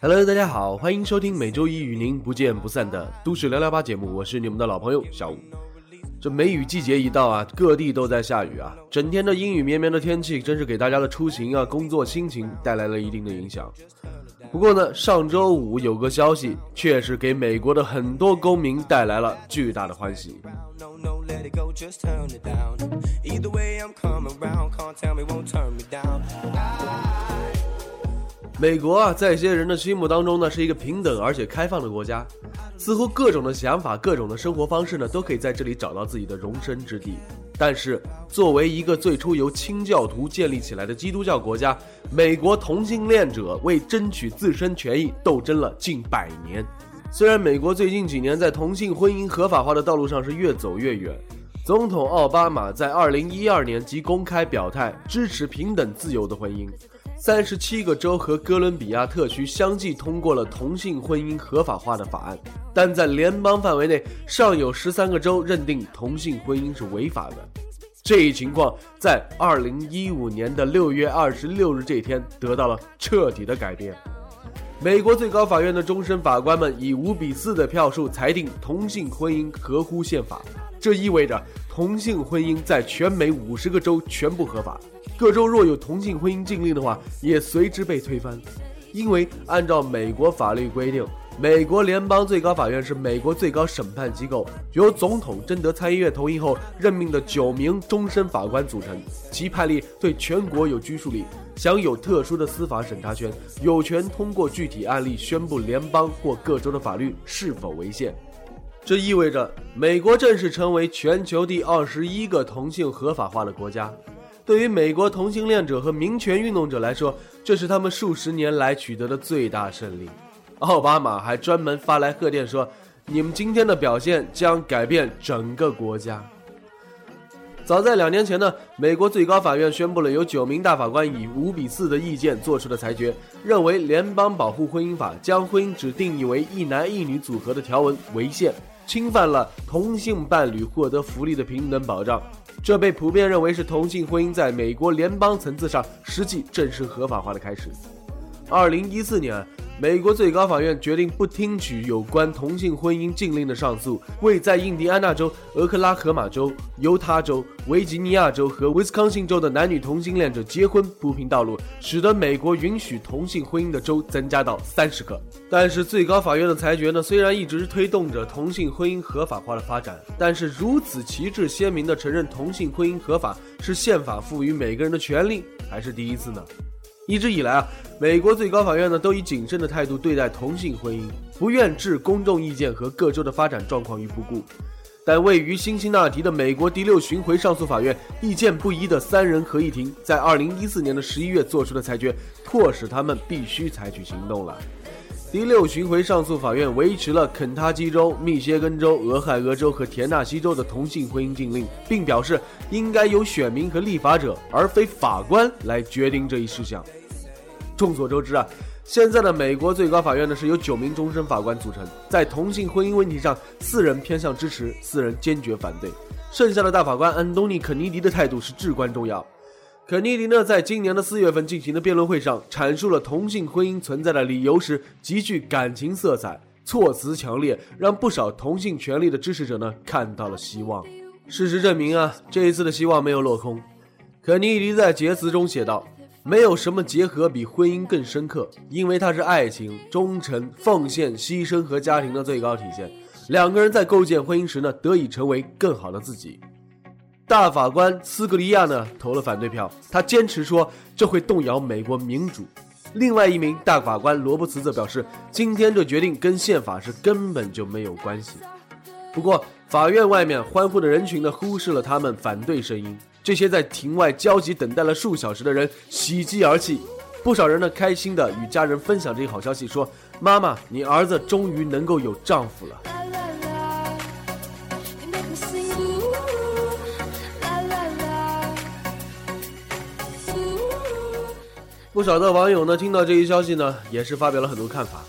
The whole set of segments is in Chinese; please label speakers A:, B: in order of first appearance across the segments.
A: Hello，大家好，欢迎收听每周一与您不见不散的都市聊聊吧节目，我是你们的老朋友小吴。这梅雨季节一到啊，各地都在下雨啊，整天的阴雨绵绵的天气，真是给大家的出行啊、工作、心情带来了一定的影响。不过呢，上周五有个消息，确实给美国的很多公民带来了巨大的欢喜。美国啊，在一些人的心目当中呢，是一个平等而且开放的国家，似乎各种的想法、各种的生活方式呢，都可以在这里找到自己的容身之地。但是，作为一个最初由清教徒建立起来的基督教国家，美国同性恋者为争取自身权益斗争了近百年。虽然美国最近几年在同性婚姻合法化的道路上是越走越远，总统奥巴马在2012年即公开表态支持平等自由的婚姻。三十七个州和哥伦比亚特区相继通过了同性婚姻合法化的法案，但在联邦范围内尚有十三个州认定同性婚姻是违法的。这一情况在二零一五年的六月二十六日这天得到了彻底的改变。美国最高法院的终审法官们以五比四的票数裁定同性婚姻合乎宪法，这意味着同性婚姻在全美五十个州全部合法。各州若有同性婚姻禁令的话，也随之被推翻，因为按照美国法律规定，美国联邦最高法院是美国最高审判机构，由总统征得参议院同意后任命的九名终身法官组成，其判例对全国有拘束力，享有特殊的司法审查权，有权通过具体案例宣布联邦或各州的法律是否违宪。这意味着美国正式成为全球第二十一个同性合法化的国家。对于美国同性恋者和民权运动者来说，这是他们数十年来取得的最大胜利。奥巴马还专门发来贺电说：“你们今天的表现将改变整个国家。”早在两年前呢，美国最高法院宣布了由九名大法官以五比四的意见做出的裁决，认为联邦保护婚姻法将婚姻只定义为一男一女组合的条文违宪，侵犯了同性伴侣获得福利的平等保障。这被普遍认为是同性婚姻在美国联邦层次上实际正式合法化的开始。二零一四年。美国最高法院决定不听取有关同性婚姻禁令的上诉，为在印第安纳州、俄克拉荷马州、犹他州、维吉尼亚州和威斯康星州的男女同性恋者结婚铺平道路，使得美国允许同性婚姻的州增加到三十个。但是，最高法院的裁决呢？虽然一直推动着同性婚姻合法化的发展，但是如此旗帜鲜明地承认同性婚姻合法是宪法赋予每个人的权利，还是第一次呢？一直以来啊，美国最高法院呢都以谨慎的态度对待同性婚姻，不愿置公众意见和各州的发展状况于不顾。但位于辛辛那提的美国第六巡回上诉法院意见不一的三人合议庭，在二零一四年的十一月做出的裁决，迫使他们必须采取行动了。第六巡回上诉法院维持了肯塔基州、密歇根州、俄亥俄州和田纳西州的同性婚姻禁令，并表示应该由选民和立法者，而非法官来决定这一事项。众所周知啊，现在的美国最高法院呢是由九名终身法官组成，在同性婚姻问题上，四人偏向支持，四人坚决反对。剩下的大法官安东尼·肯尼迪的态度是至关重要。肯尼迪呢，在今年的四月份进行的辩论会上，阐述了同性婚姻存在的理由时，极具感情色彩，措辞强烈，让不少同性权利的支持者呢看到了希望。事实证明啊，这一次的希望没有落空。肯尼迪在结词中写道。没有什么结合比婚姻更深刻，因为它是爱情、忠诚、奉献、牺牲和家庭的最高体现。两个人在构建婚姻时呢，得以成为更好的自己。大法官斯格利亚呢投了反对票，他坚持说这会动摇美国民主。另外一名大法官罗伯茨则表示，今天这决定跟宪法是根本就没有关系。不过，法院外面欢呼的人群呢，忽视了他们反对声音。这些在庭外焦急等待了数小时的人喜极而泣，不少人呢开心的与家人分享这一好消息，说：“妈妈，你儿子终于能够有丈夫了。”不少的网友呢，听到这一消息呢，也是发表了很多看法。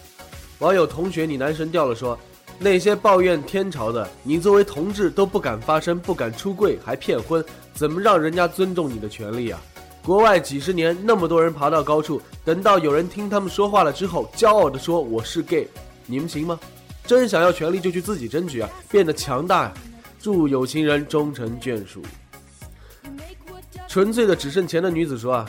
A: 网友同学，你男神掉了说，那些抱怨天朝的，你作为同志都不敢发声，不敢出柜，还骗婚，怎么让人家尊重你的权利啊？国外几十年那么多人爬到高处，等到有人听他们说话了之后，骄傲的说我是 gay，你们行吗？真想要权利就去自己争取啊，变得强大呀！祝有情人终成眷属。纯粹的只剩钱的女子说啊。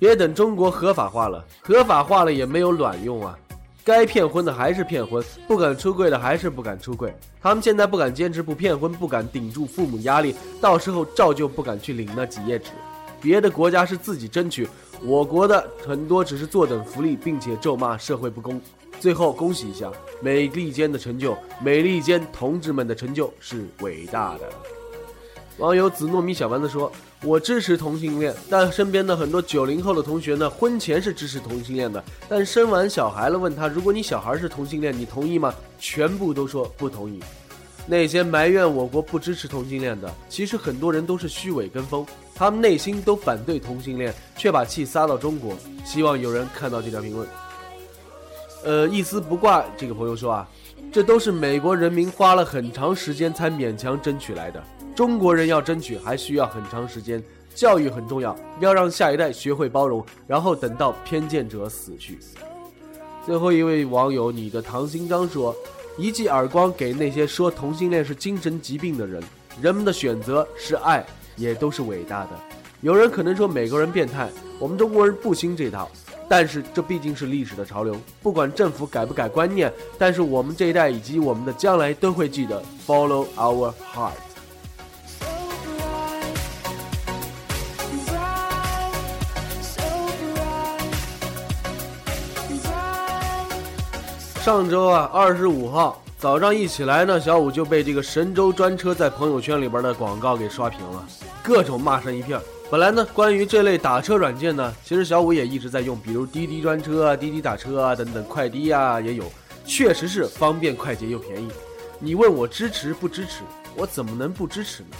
A: 别等中国合法化了，合法化了也没有卵用啊！该骗婚的还是骗婚，不敢出柜的还是不敢出柜。他们现在不敢坚持不骗婚，不敢顶住父母压力，到时候照旧不敢去领那几页纸。别的国家是自己争取，我国的很多只是坐等福利，并且咒骂社会不公。最后恭喜一下美利坚的成就，美利坚同志们的成就是伟大的。网友紫糯米小丸子说：“我支持同性恋，但身边的很多九零后的同学呢，婚前是支持同性恋的，但生完小孩了，问他如果你小孩是同性恋，你同意吗？全部都说不同意。那些埋怨我国不支持同性恋的，其实很多人都是虚伪跟风，他们内心都反对同性恋，却把气撒到中国。希望有人看到这条评论。呃，一丝不挂这个朋友说啊，这都是美国人民花了很长时间才勉强争取来的。”中国人要争取还需要很长时间，教育很重要，要让下一代学会包容，然后等到偏见者死去。最后一位网友，你的唐新章说：“一记耳光给那些说同性恋是精神疾病的人，人们的选择是爱，也都是伟大的。有人可能说美国人变态，我们中国人不兴这套，但是这毕竟是历史的潮流，不管政府改不改观念，但是我们这一代以及我们的将来都会记得 Follow our heart。”上周啊，二十五号早上一起来呢，小五就被这个神州专车在朋友圈里边的广告给刷屏了，各种骂声一片。本来呢，关于这类打车软件呢，其实小五也一直在用，比如滴滴专车啊、滴滴打车啊等等，快滴啊也有，确实是方便快捷又便宜。你问我支持不支持，我怎么能不支持呢？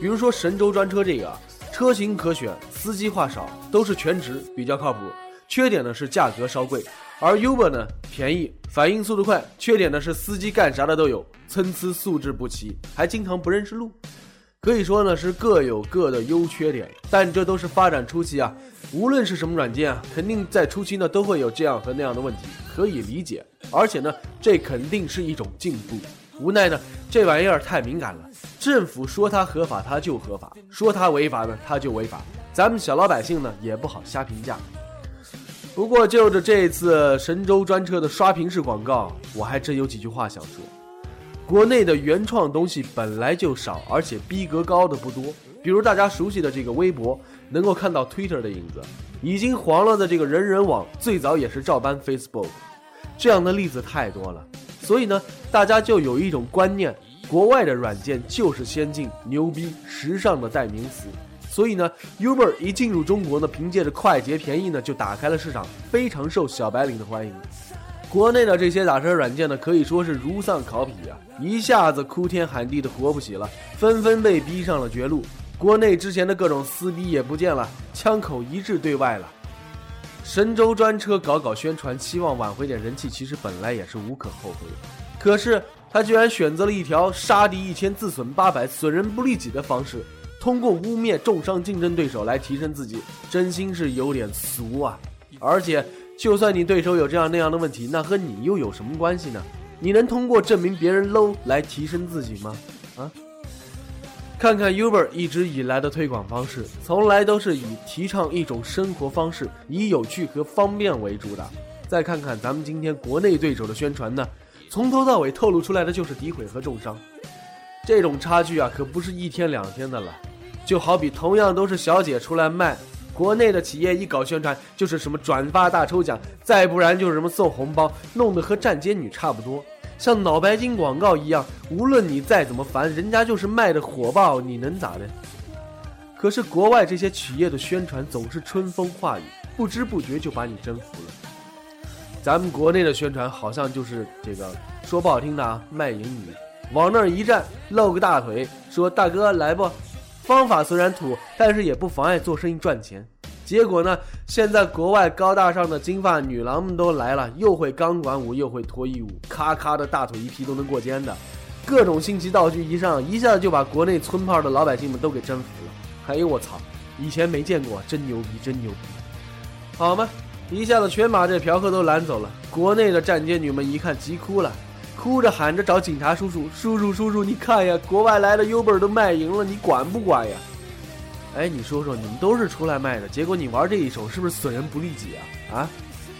A: 比如说神州专车这个，车型可选，司机话少，都是全职，比较靠谱。缺点呢是价格稍贵。而 Uber 呢，便宜，反应速度快，缺点呢是司机干啥的都有，参差素质不齐，还经常不认识路，可以说呢是各有各的优缺点。但这都是发展初期啊，无论是什么软件啊，肯定在初期呢都会有这样和那样的问题，可以理解。而且呢，这肯定是一种进步。无奈呢，这玩意儿太敏感了，政府说它合法它就合法，说它违法呢它就违法，咱们小老百姓呢也不好瞎评价。不过就着这次神州专车的刷屏式广告，我还真有几句话想说。国内的原创东西本来就少，而且逼格高的不多。比如大家熟悉的这个微博，能够看到 Twitter 的影子；已经黄了的这个人人网，最早也是照搬 Facebook。这样的例子太多了，所以呢，大家就有一种观念：国外的软件就是先进、牛逼、时尚的代名词。所以呢，Uber 一进入中国呢，凭借着快捷便宜呢，就打开了市场，非常受小白领的欢迎。国内的这些打车软件呢，可以说是如丧考妣啊，一下子哭天喊地的活不起了，纷纷被逼上了绝路。国内之前的各种撕逼也不见了，枪口一致对外了。神州专车搞搞宣传，希望挽回点人气，其实本来也是无可厚非。可是他居然选择了一条杀敌一千，自损八百，损人不利己的方式。通过污蔑、重伤竞争对手来提升自己，真心是有点俗啊！而且，就算你对手有这样那样的问题，那和你又有什么关系呢？你能通过证明别人 low 来提升自己吗？啊？看看 Uber 一直以来的推广方式，从来都是以提倡一种生活方式，以有趣和方便为主的。再看看咱们今天国内对手的宣传呢，从头到尾透露出来的就是诋毁和重伤。这种差距啊，可不是一天两天的了。就好比同样都是小姐出来卖，国内的企业一搞宣传就是什么转发大抽奖，再不然就是什么送红包，弄得和站街女差不多。像脑白金广告一样，无论你再怎么烦，人家就是卖的火爆，你能咋的？可是国外这些企业的宣传总是春风化雨，不知不觉就把你征服了。咱们国内的宣传好像就是这个，说不好听的啊，卖淫女，往那儿一站，露个大腿，说大哥来不？方法虽然土，但是也不妨碍做生意赚钱。结果呢，现在国外高大上的金发女郎们都来了，又会钢管舞，又会脱衣舞，咔咔的大腿一劈都能过肩的，各种新奇道具一上，一下子就把国内村炮的老百姓们都给征服了。哎呦我操，以前没见过，真牛逼，真牛逼！好吗？一下子全把这嫖客都拦走了。国内的站街女们一看急哭了，哭着喊着找警察叔叔：“叔叔叔叔，你看呀，国外来的 Uber 都卖淫了，你管不管呀？”哎，你说说，你们都是出来卖的，结果你玩这一手是不是损人不利己啊？啊？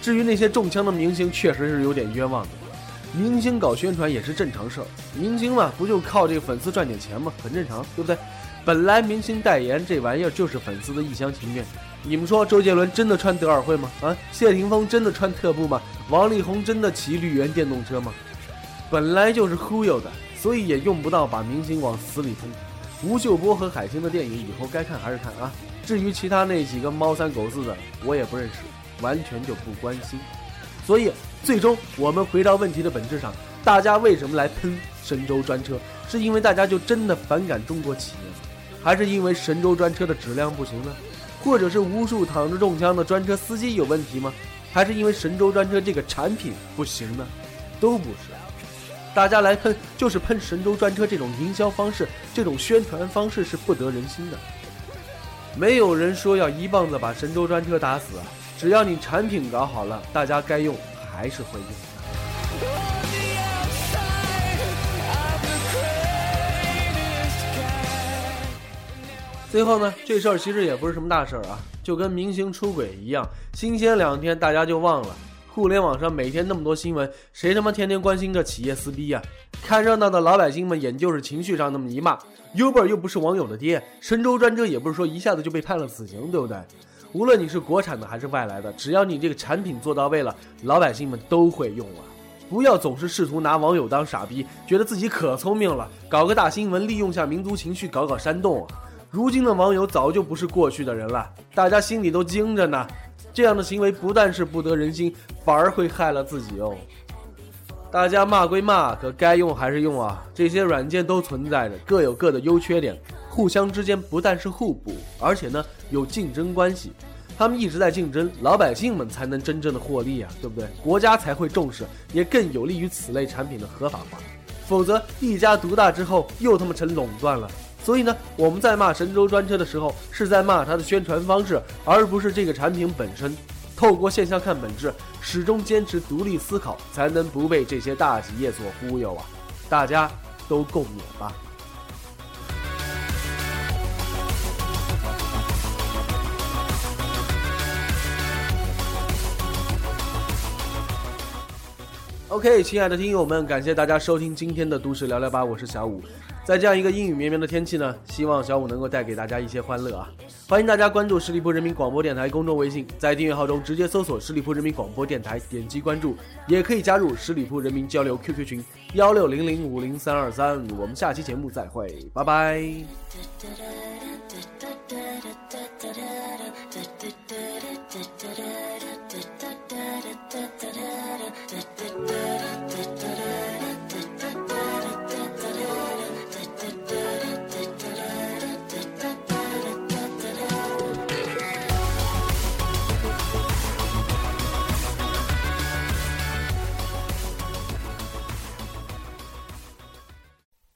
A: 至于那些中枪的明星，确实是有点冤枉的。明星搞宣传也是正常事儿，明星嘛，不就靠这个粉丝赚点钱吗？很正常，对不对？本来明星代言这玩意儿就是粉丝的一厢情愿。你们说周杰伦真的穿德尔惠吗？啊，谢霆锋真的穿特步吗？王力宏真的骑绿源电动车吗？本来就是忽悠的，所以也用不到把明星往死里喷。吴秀波和海清的电影以后该看还是看啊。至于其他那几个猫三狗四的，我也不认识，完全就不关心。所以最终我们回到问题的本质上，大家为什么来喷神州专车？是因为大家就真的反感中国企业，还是因为神州专车的质量不行呢？或者是无数躺着中枪的专车司机有问题吗？还是因为神州专车这个产品不行呢？都不是，大家来喷就是喷神州专车这种营销方式，这种宣传方式是不得人心的。没有人说要一棒子把神州专车打死！只要你产品搞好了，大家该用还是会用。最后呢，这事儿其实也不是什么大事儿啊，就跟明星出轨一样，新鲜两天大家就忘了。互联网上每天那么多新闻，谁他妈天天关心个企业撕逼呀？看热闹的老百姓们也就是情绪上那么一骂，Uber 又不是网友的爹，神州专车也不是说一下子就被判了死刑，对不对？无论你是国产的还是外来的，只要你这个产品做到位了，老百姓们都会用啊！不要总是试图拿网友当傻逼，觉得自己可聪明了，搞个大新闻，利用下民族情绪，搞搞煽动啊！如今的网友早就不是过去的人了，大家心里都惊着呢。这样的行为不但是不得人心，反而会害了自己哦。大家骂归骂，可该用还是用啊。这些软件都存在着，各有各的优缺点，互相之间不但是互补，而且呢有竞争关系。他们一直在竞争，老百姓们才能真正的获利啊，对不对？国家才会重视，也更有利于此类产品的合法化。否则一家独大之后，又他妈成垄断了。所以呢，我们在骂神州专车的时候，是在骂它的宣传方式，而不是这个产品本身。透过现象看本质，始终坚持独立思考，才能不被这些大企业所忽悠啊！大家都共勉吧。OK，亲爱的听友们，感谢大家收听今天的都市聊聊吧，我是小五。在这样一个阴雨绵绵的天气呢，希望小五能够带给大家一些欢乐啊！欢迎大家关注十里铺人民广播电台公众微信，在订阅号中直接搜索“十里铺人民广播电台”，点击关注，也可以加入十里铺人民交流 QQ 群幺六零零五零三二三。我们下期节目再会，拜拜。